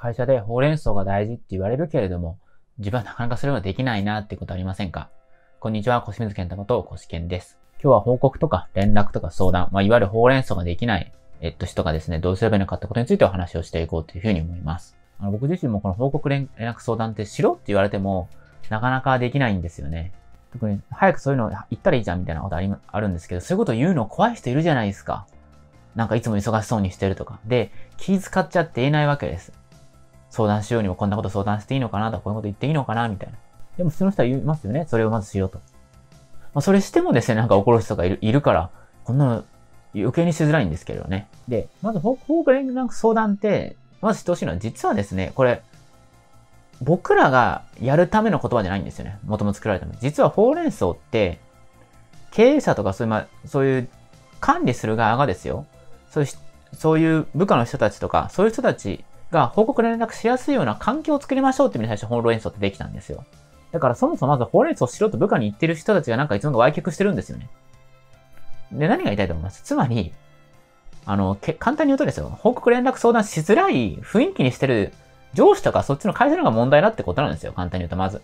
会社でほうれん草が大事って言われるけれども、自分はなかなかそれはできないなってことありませんか？こんにちは、小清水健太こと小志健です。今日は報告とか連絡とか相談、まあ、いわゆるほうれん草ができない、えっと、人がですね、どうすればいいのかってことについてお話をしていこうというふうに思います。あの僕自身もこの報告連絡相談ってしろって言われても、なかなかできないんですよね。特に早くそういうの言ったらいいじゃんみたいなことありあるんですけど、そういうこと言うの怖い人いるじゃないですか。なんかいつも忙しそうにしてるとか。で、気遣っちゃって言えないわけです。相談しようにもこんなこと相談していいのかなとか、こういうこと言っていいのかなみたいな。でも普通の人は言いますよね。それをまずしようと。まあ、それしてもですね、なんか怒る人がいるいるから、こんなの余計にしづらいんですけどね。で、まず、報告連絡相談って、まず知ってほしいのは、実はですね、これ、僕らがやるための言葉じゃないんですよね。もともと作られたの。実はほうれん草って、経営者とかそういう、まあ、そういう管理する側がですよ。そういう、そういう部下の人たちとか、そういう人たちが報告連絡しやすいような環境を作りましょうって意味で最初ほうれん草ってできたんですよ。だからそもそもまずほうれん草しろと部下に言ってる人たちがなんかいつも歪曲してるんですよね。で、何が言いたいと思います？つまり、あの、け簡単に言うとですよ、報告連絡相談しづらい雰囲気にしてる上司とかそっちの会社の方が問題だってことなんですよ。簡単に言うとまず。だ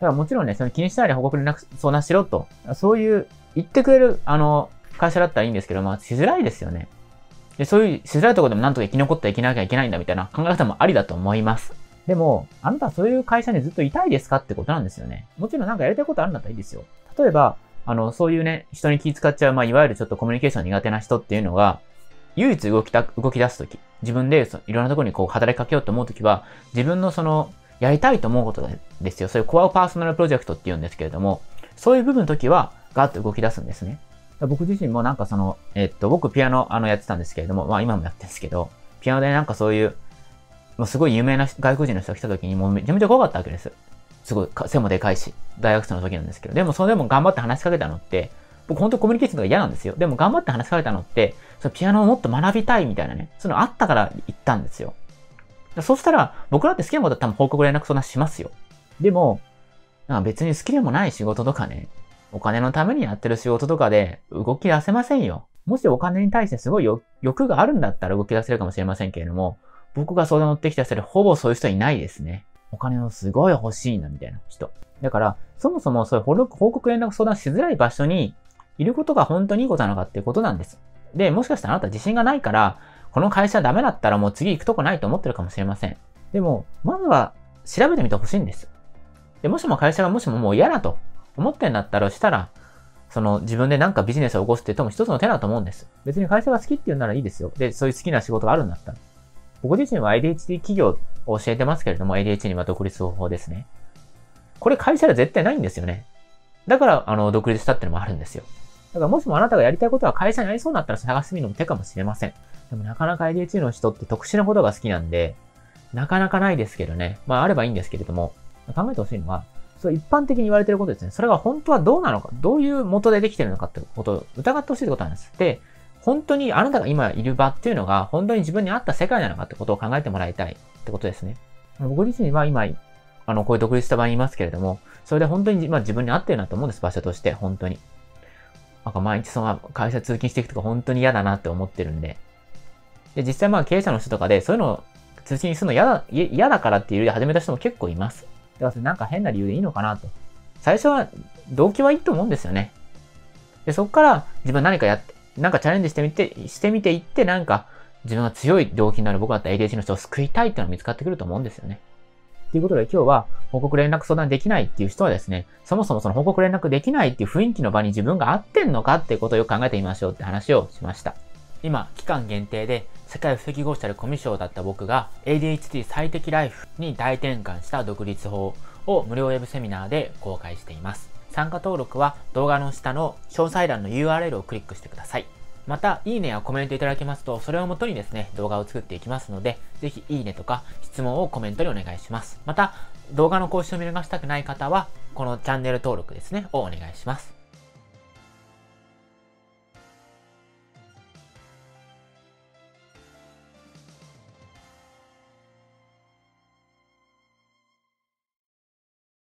からもちろんね、その気にしないで報告連絡相談しろと、そういう言ってくれる、あの、会社だったらいいんですけど、まあしづらいですよね。で、そういうしづらいところでもなんとか生き残っていけなきゃいけないんだみたいな考え方もありだと思います。でも、あなたはそういう会社にずっといたいですかってことなんですよね。もちろんなんかやりたいことあるんだったらいいですよ。例えば、あの、そういうね、人に気遣っちゃう、まあ、いわゆるちょっとコミュニケーション苦手な人っていうのが、唯一動きた、動き出すとき、自分でそいろんなところにこう働きかけようと思うときは、自分のその、やりたいと思うことですよ。そういうコアパーソナルプロジェクトって言うんですけれども、そういう部分の時は、ガーッと動き出すんですね。僕自身もなんかその、えっと、僕ピアノあのやってたんですけれども、まあ今もやってるんですけど、ピアノでなんかそういう、もうすごい有名な外国人の人が来た時にもうめちゃめちゃ怖かったわけです。すごい背もでかいし、大学生の時なんですけど、でもそれでも頑張って話しかけたのって、僕本当コミュニケーションとか嫌なんですよ。でも頑張って話しかけたのって、そのピアノをもっと学びたいみたいなね、そのあったから言ったんですよ。そうしたら、僕だって好きなことだったら報告連絡相談しますよ。でも、別に好きでもない仕事とかね、お金のためにやってる仕事とかで動き出せませんよ。もしお金に対してすごい欲があるんだったら動き出せるかもしれませんけれども、僕が相談乗ってきた人でほぼそういう人いないですね。お金をすごい欲しいな、みたいな人。だから、そもそもそういう報告連絡相談しづらい場所にいることが本当にいいことなのかっていうことなんです。で、もしかしたらあなた自信がないから、この会社ダメだったらもう次行くとこないと思ってるかもしれません。でも、まずは調べてみてほしいんです。で、もしも会社がもしももう嫌だと思ってんだったらしたら、その自分でなんかビジネスを起こすって言っても一つの手だと思うんです。別に会社が好きって言うならいいですよ。で、そういう好きな仕事があるんだったら。僕自身は ADHD 企業を教えてますけれども、ADHD には独立方法ですね。これ会社では絶対ないんですよね。だから、あの、独立したってのもあるんですよ。だからもしもあなたがやりたいことは会社にありそうだったら探してみるのも手かもしれません。でもなかなか ADHD の人って特殊なことが好きなんで、なかなかないですけどね。まああればいいんですけれども、考えてほしいのは、そう一般的に言われてることですね。それが本当はどうなのか、どういう元でできてるのかってことを疑ってほしいってことなんです。で、本当にあなたが今いる場っていうのが本当に自分に合った世界なのかってことを考えてもらいたいってことですね。僕自身は今、あの、こういう独立した場にいますけれども、それで本当に、まあ、自分に合ってるなと思うんです、場所として、本当に。なんか毎日その会社通勤していくとか本当に嫌だなって思ってるんで。で、実際まあ経営者の人とかでそういうのを通勤するの嫌だ、嫌だからっていう理由で始めた人も結構います。だからそれなんか変な理由でいいのかなと。最初は動機はいいと思うんですよね。で、そこから自分何かやって、なんかチャレンジしてみて、してみていって、なんか自分が強い動機になる僕だったら ADHD の人を救いたいっていうのが見つかってくると思うんですよね。ということで今日は報告連絡相談できないっていう人はですね、そもそもその報告連絡できないっていう雰囲気の場に自分が合ってんのかっていうことをよく考えてみましょうって話をしました。今、期間限定で世界不適合者でコミュ障だった僕が ADHD 最適ライフに大転換した独立法を無料ウェブセミナーで公開しています。参加登録は動画の下の詳細欄の URL をクリックしてください。また、いいねやコメントいただけますと、それをもとにですね、動画を作っていきますので、ぜひいいねとか質問をコメントにお願いします。また、動画の更新を見逃したくない方は、このチャンネル登録ですね、をお願いします。